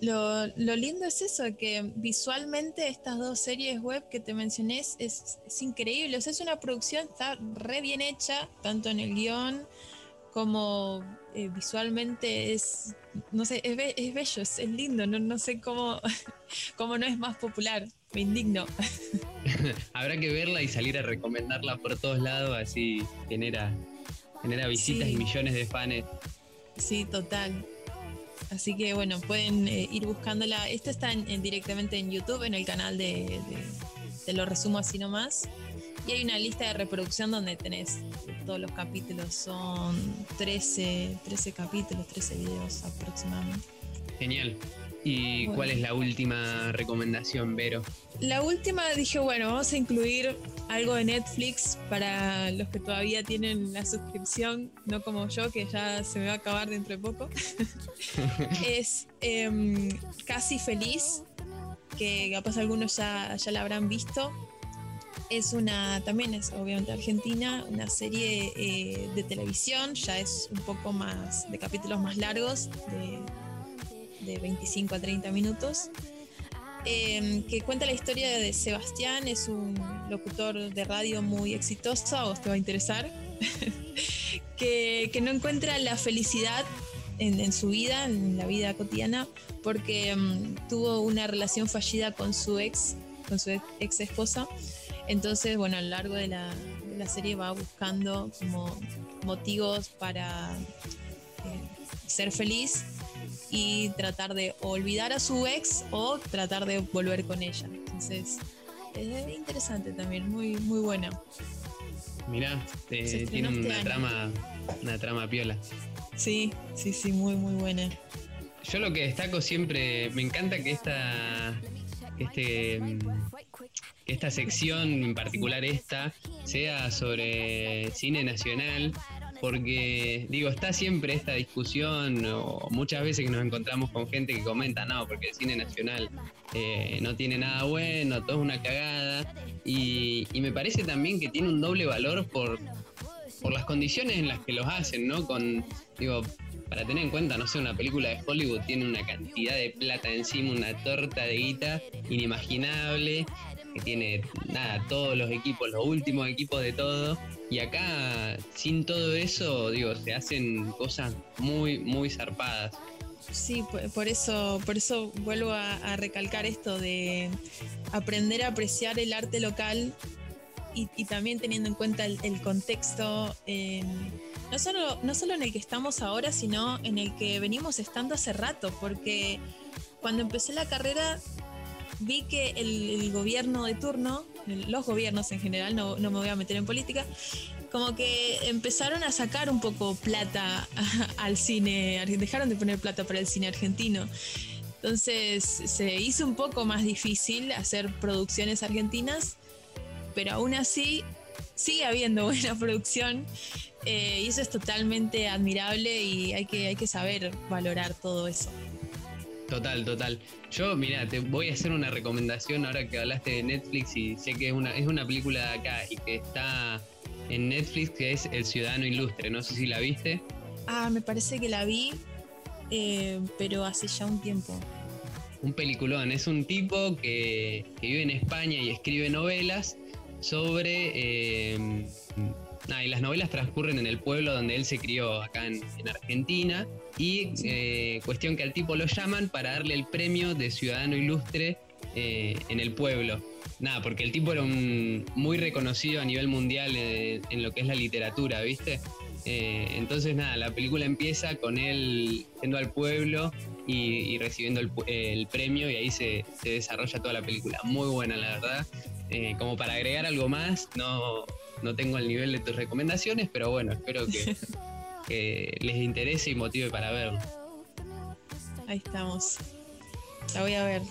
lo, lo, lindo es eso, que visualmente estas dos series web que te mencioné es, es, increíble. O sea, es una producción, está re bien hecha, tanto en el guion como eh, visualmente es, no sé, es, es bello, es, lindo, no, no sé cómo, cómo no es más popular, me indigno. Habrá que verla y salir a recomendarla por todos lados, así genera, genera visitas y millones de fans. Sí, total. Así que bueno, pueden eh, ir buscándola. Esta está en, directamente en YouTube, en el canal de, Te lo resumo así nomás. Y hay una lista de reproducción donde tenés todos los capítulos. Son 13, 13 capítulos, 13 videos aproximadamente. Genial. ¿Y cuál es la última recomendación, Vero? La última dije, bueno, vamos a incluir algo de Netflix para los que todavía tienen la suscripción, no como yo, que ya se me va a acabar dentro de poco. es em, Casi Feliz, que capaz algunos ya, ya la habrán visto. Es una, también es obviamente argentina, una serie eh, de televisión, ya es un poco más, de capítulos más largos, de de 25 a 30 minutos, em, que cuenta la historia de Sebastián, es un locutor de radio muy exitoso, a te va a interesar, que, no encuentra la felicidad en, su vida, en la vida cotidiana, porque em, tuvo una relación fallida con su ex, con su ex esposa. Entonces, bueno, a lo largo de la, de la serie va buscando como motivos para eh, ser feliz y tratar de olvidar a su ex o tratar de volver con ella. Entonces, es interesante también, muy, muy buena. Mirá, tiene una este trama, una trama piola. Sí, sí, sí, muy, muy buena. Yo lo que destaco siempre, me encanta que esta, este, que esta sección, en particular esta, sea sobre cine nacional porque digo, está siempre esta discusión, o muchas veces que nos encontramos con gente que comenta, no, porque el cine nacional eh, no tiene nada bueno, todo es una cagada, y, me parece también que tiene un doble valor por, por las condiciones en las que los hacen, ¿no? Con, digo, para tener en cuenta, no sé, una película de Hollywood tiene una cantidad de plata encima, una torta de guita inimaginable, que tiene, nada, todos los equipos, los últimos equipos de todo, y acá, sin todo eso, digo, se hacen cosas muy, muy zarpadas. Sí, por eso, por eso vuelvo a, recalcar esto de aprender a apreciar el arte local y, también teniendo en cuenta el, contexto, no, solo, no solo en el que estamos ahora, sino en el que venimos estando hace rato, porque cuando empecé la carrera vi que el, gobierno de turno, los gobiernos en general, no, me voy a meter en política, como que empezaron a sacar un poco plata al cine, dejaron de poner plata para el cine argentino. Entonces se hizo un poco más difícil hacer producciones argentinas, pero aún así sigue habiendo buena producción eh, y eso es totalmente admirable y hay que, hay que saber valorar todo eso. Total, total. Yo, mira, te voy a hacer una recomendación ahora que hablaste de Netflix y sé que es una, es una película de acá y que está en Netflix, que es El Ciudadano Ilustre. No sé si la viste. Ah, me parece que la vi, eh, pero hace ya un tiempo. Un peliculón. Es un tipo que, vive en España y escribe novelas sobre... Eh, y las novelas transcurren en el pueblo donde él se crió, acá en, Argentina. Y eh, cuestión que al tipo lo llaman para darle el premio de ciudadano ilustre eh, en el pueblo. Nada, porque el tipo era un, muy reconocido a nivel mundial eh, en, lo que es la literatura, ¿viste? entonces, nada, la película empieza con él yendo al pueblo y, recibiendo el, premio y ahí se, desarrolla toda la película. Muy buena, la verdad. como para agregar algo más, no, no tengo el nivel de tus recomendaciones, pero bueno, espero que, les interese y motive para verlo. Ahí estamos. La voy a ver.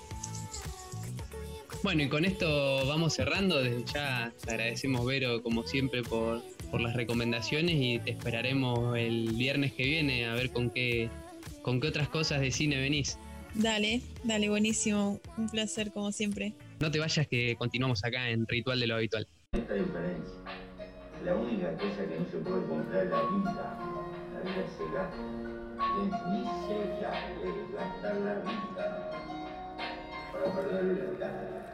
Bueno, y con esto vamos cerrando. Desde ya te agradecemos, Vero, como siempre, por, por las recomendaciones y te esperaremos el viernes que viene a ver con qué, con qué otras cosas de cine venís. Dale, dale, buenísimo. Un placer, como siempre. No te vayas que continuamos acá en Ritual de lo Habitual. Esta diferencia. La única cosa que no se puede comprar es la vida. La vida se gasta. Es miserable gastar la vida para perder la vida.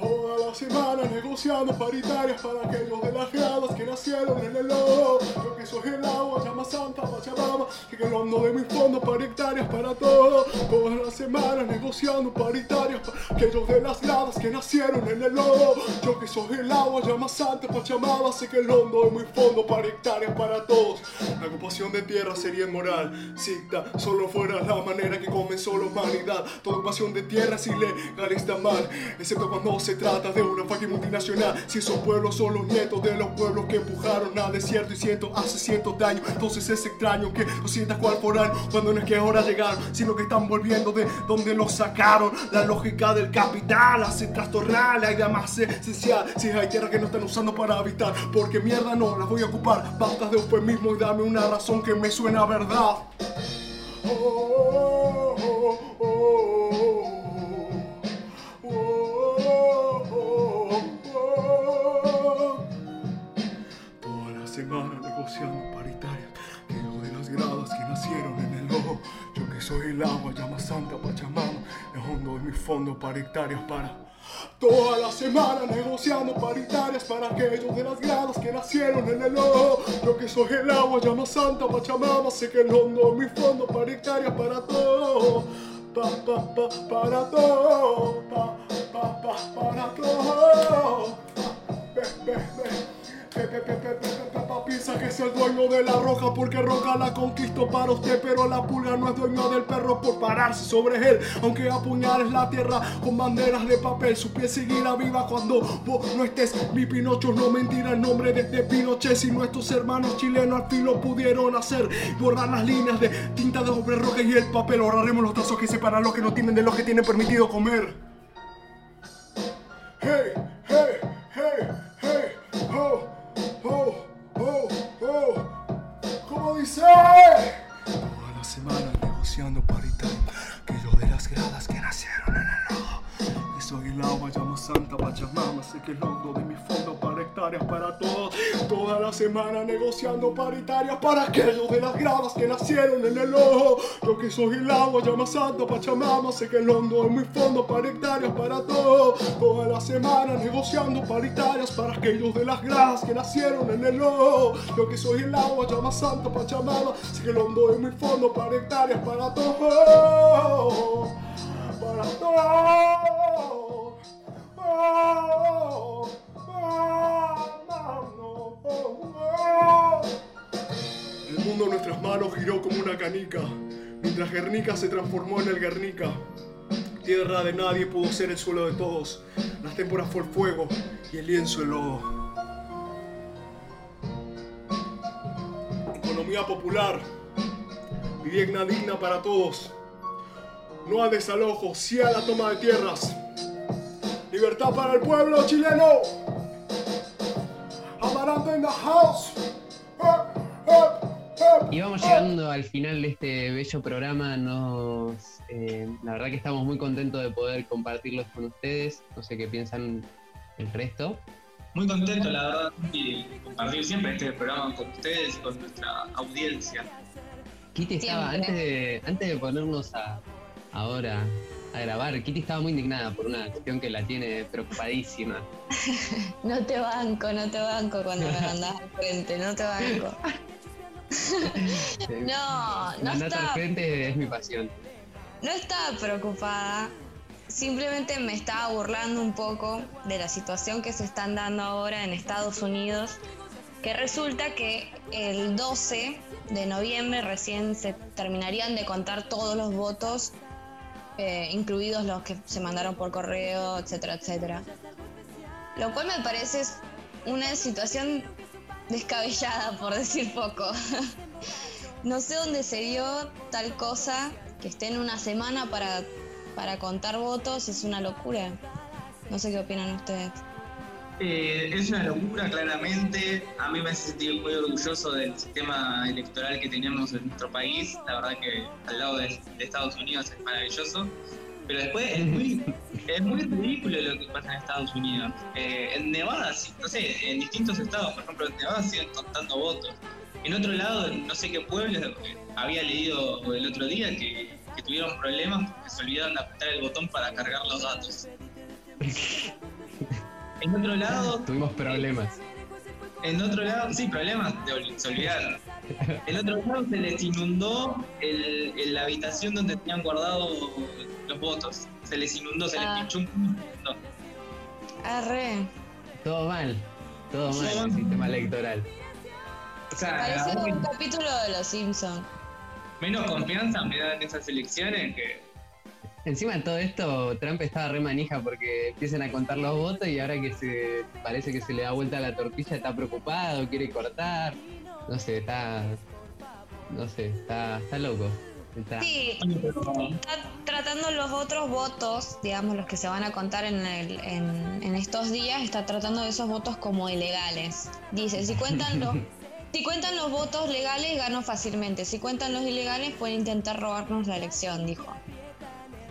Toda la semana negociando paritarias para aquellos de las gradas que nacieron en el lodo. Yo que soy el agua, llama Santa Pachamama, que el hondo de mis fondos paritarias para todos. Toda la semana negociando paritarias para aquellos de las gradas que nacieron en el lodo. Yo que soy el agua, llama Santa Pachamama, sé que el hondo de mis fondos paritarias para todos. La ocupación de tierra sería inmoral, cita, solo fuera la manera que comenzó la humanidad. Toda ocupación de tierra es ilegal, está mal, excepto cuando se trata de una fucking multinacional. Si esos pueblos son los nietos de los pueblos que empujaron al desierto y ciento hace cientos de años. Entonces es extraño que lo sientas cual foráneo cuando no es que ahora llegaron, sino que están volviendo de donde los sacaron. La lógica del capital hace trastornar la idea más esencial. Si hay tierra que no están usando para habitar, porque mierda no las voy a ocupar. Basta de eufemismo y dame una razón que me suena a verdad. Oh, oh, oh, soy el agua, llama Santa Pachamama, el hondo de mis fondos para hectáreas para. Toda la semana negociando paritarias para aquellos de las gradas que nacieron en el ojo. Yo que soy el agua, llama Santa Pachamama, sé que el hondo de mis fondos para hectáreas para todo. Pa, pa, pa, para todo. Pa, pa, pa, para todo. Ve, ve, ve. Pe, pe, pe, pe, pe, pe, pa, Piensa que es el dueño de la roja porque roja la conquistó para usted, pero la pulga no es dueño del perro por pararse sobre él. Aunque apuñales la tierra con banderas de papel, su pie seguirá viva cuando vos no estés. Mi Pinocho no mentirá el nombre de este Pinochet. Si nuestros hermanos chilenos al fin lo pudieron hacer, borrar las líneas de tinta de sobre roja y el papel. Ahorraremos los trazos que separan los que no tienen de los que tienen permitido comer. Hey, hey, hey, hey, oh, oh, oh. ¿Cómo dice? Toda la semana negociando paritario, que yo de las gradas que nacieron en el lodo. Que soy el agua, llamo Santa Pachamama, sé que el hondo de mi fondo para hectáreas para todos. Toda la semana negociando paritarias para aquellos de las gradas que nacieron en el ojo. Yo que soy el agua, llama Santa Pachamama, sé que el hondo de mi fondo para hectáreas para todos. Toda la semana negociando paritarias para aquellos de las gradas que nacieron en el ojo. Yo que soy el agua, llama Santa Pachamama, sé que el hondo de mi fondo para hectáreas para todos. Para todos. Oh, nuestras manos giró como una canica, mientras Guernica se transformó en el Guernica. Tierra de nadie pudo ser el suelo de todos. Las témporas fue el fuego y el lienzo el lodo. Economía popular. Vivienda digna para todos. No a desalojo, sí a la toma de tierras. Libertad para el pueblo chileno. Amarante en the house. Y vamos llegando al final de este bello programa. Nos, eh, la verdad que estamos muy contentos de poder compartirlos con ustedes. No sé qué piensan el resto. Muy contento, la verdad, y compartir siempre este programa con ustedes y con nuestra audiencia. Kitty estaba, antes de, antes de ponernos a, ahora a grabar, Kitty estaba muy indignada por una cuestión que la tiene preocupadísima. No te banco, no te banco cuando me mandas al frente, no te banco. No, no al está, frente es mi pasión. no estaba preocupada. Simplemente me estaba burlando un poco de la situación que se están dando ahora en Estados Unidos, que resulta que el 12 de noviembre recién se terminarían de contar todos los votos, eh, incluidos los que se mandaron por correo, etcétera, etcétera. Lo cual me parece una situación descabellada, por decir poco. no sé dónde se dio tal cosa, que estén una semana para, para contar votos, es una locura. No sé qué opinan ustedes. Eh, es una locura, claramente. A mí me hace sentir muy orgulloso del sistema electoral que tenemos en nuestro país. La verdad que al lado de, de Estados Unidos es maravilloso. Pero después es muy, es muy ridículo lo que pasa en Estados Unidos. Eh, en Nevada, no sé, en distintos estados, por ejemplo, en Nevada siguen contando votos. En otro lado, no sé qué pueblo, había leído el otro día que, tuvieron problemas porque se olvidaron de apretar el botón para cargar los datos. en otro lado... Tuvimos problemas. En otro lado, sí, problemas, se olvidaron. En otro lado se les inundó el, la habitación donde tenían guardados los votos. Se les inundó, se les ah. pinchó un Arre. Todo mal, todo mal el sistema electoral. O sea, Parece un capítulo de Los Simpsons. Menos confianza me dan esas elecciones que Encima de todo esto, Trump estaba re manija porque empiezan a contar los votos y ahora que se parece que se le da vuelta la tortilla está preocupado, quiere cortar. No sé, está. No sé, está, está loco. Sí, está tratando los otros votos, digamos, los que se van a contar en, el, en, estos días, está tratando de esos votos como ilegales. Dice, si cuentan los, si cuentan los votos legales, gano fácilmente. Si cuentan los ilegales, pueden intentar robarnos la elección, dijo.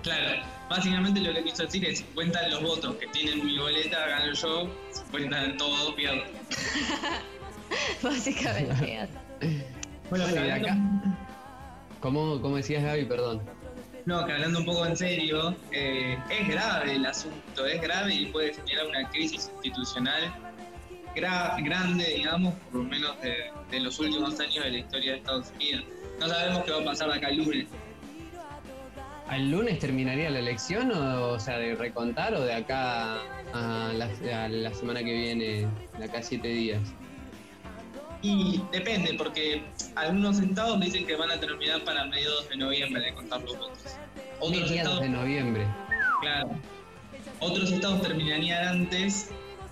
Claro, básicamente lo que quiso decir es, si cuentan los votos que tienen mi boleta, gano yo, si cuentan todos, pierdo. básicamente. bueno, pero acá... ¿Cómo, ¿Cómo, decías Gaby? Perdón. No, que hablando un poco en serio, eh, es grave el asunto, es grave y puede generar una crisis institucional grande, digamos, por lo menos de, de, los últimos años de la historia de Estados Unidos. No sabemos qué va a pasar acá el lunes. ¿Al lunes terminaría la elección o, sea, de recontar o de acá a la, semana que viene, de acá a siete días? Y depende, porque algunos estados dicen que van a terminar para mediados de noviembre de contar los votos. Otros mediados de noviembre. Claro. Otros estados terminarían antes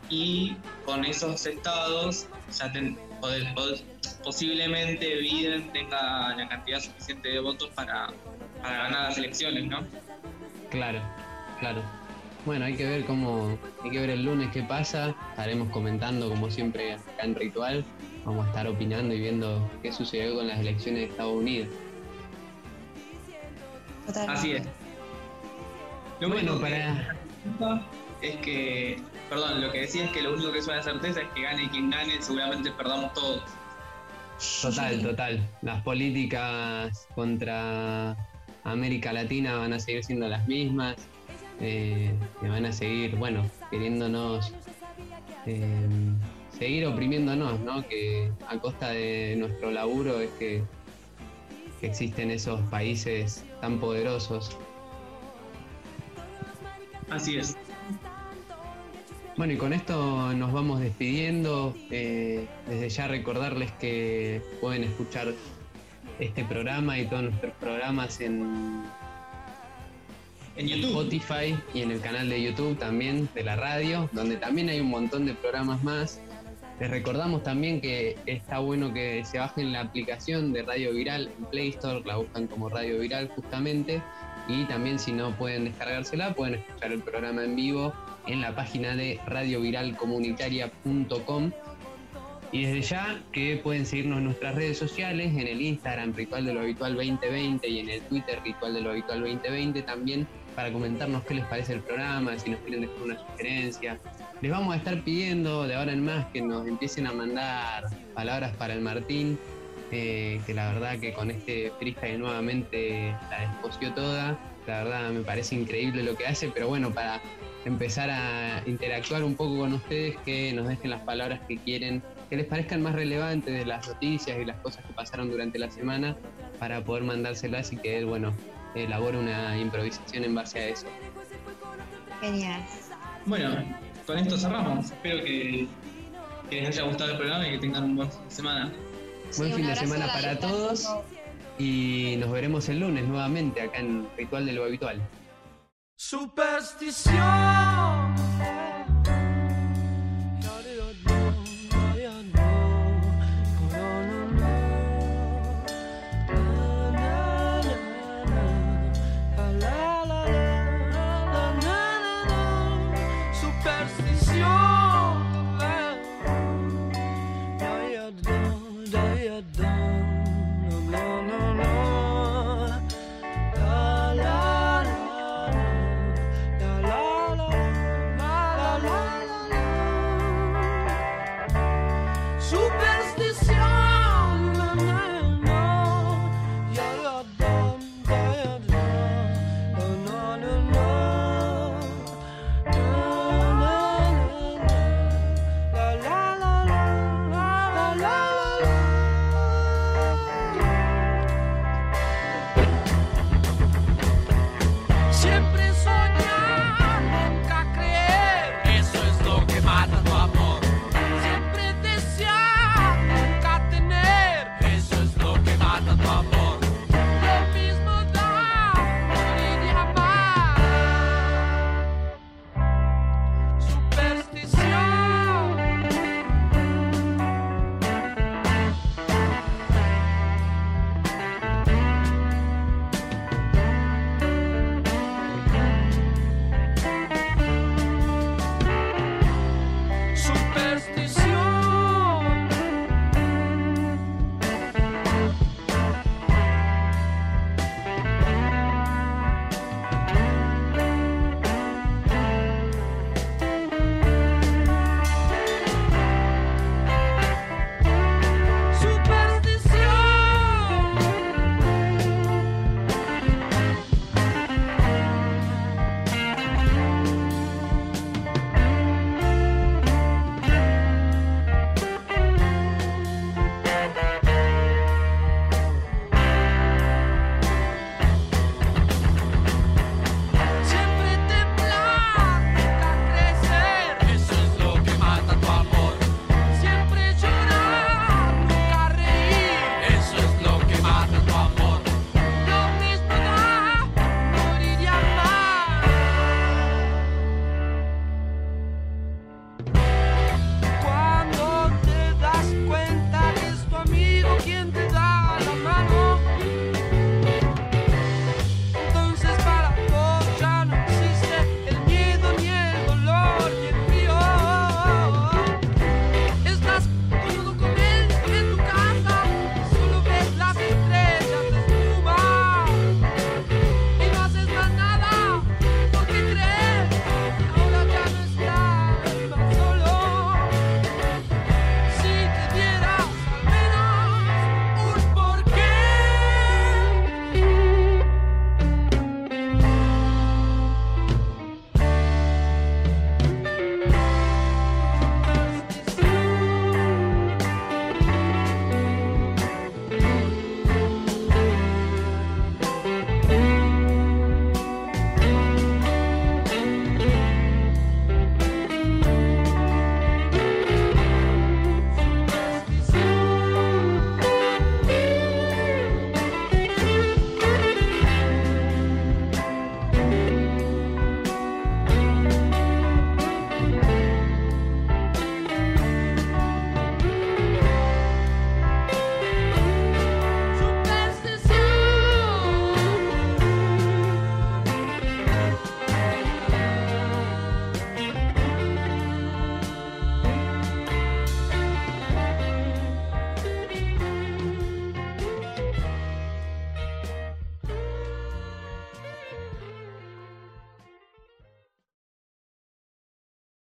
y con esos estados ya posiblemente Biden tenga la cantidad suficiente de votos para para ganar las elecciones, ¿no? Claro, claro. Bueno, hay que ver cómo, hay que ver el lunes qué pasa. Estaremos comentando como siempre acá en Ritual. Vamos a estar opinando y viendo qué sucedió con las elecciones de Estados Unidos. Así es. Lo bueno, para es que, perdón, lo que decía es que lo único que es una certeza es que gane quien gane, seguramente perdamos todos. Total, total. Las políticas contra América Latina van a seguir siendo las mismas, eh, que van a seguir, bueno, queriéndonos, eh, seguir oprimiéndonos, ¿no? Que a costa de nuestro laburo es que, que existen esos países tan poderosos. Así es. Bueno, y con esto nos vamos despidiendo. Eh, desde ya recordarles que pueden escuchar este programa y todos nuestros programas en, en Spotify y en el canal de YouTube también de la radio, donde también hay un montón de programas más. Les recordamos también que está bueno que se bajen la aplicación de Radio Viral en Play Store, la buscan como Radio Viral justamente, y también si no pueden descargársela, pueden escuchar el programa en vivo en la página de radioviralcomunitaria.com y desde ya que pueden seguirnos en nuestras redes sociales, en el Instagram Ritual de lo Habitual 2020 y en el Twitter Ritual de lo Habitual 2020 también para comentarnos qué les parece el programa, si nos quieren dejar una sugerencia. Les vamos a estar pidiendo de ahora en más que nos empiecen a mandar palabras para el Martín, eh, que la verdad que con este freestyle nuevamente la desposió toda. La verdad me parece increíble lo que hace, pero bueno, para empezar a interactuar un poco con ustedes, que nos dejen las palabras que quieren que les parezcan más relevantes de las noticias y las cosas que pasaron durante la semana para poder mandárselas y que él, bueno, elabore una improvisación en base a eso. Genial. Bueno, con esto cerramos. Espero que, les haya gustado el programa y que tengan un buen fin de semana. Buen fin de semana para todos y nos veremos el lunes nuevamente acá en Ritual de lo Habitual. Superstición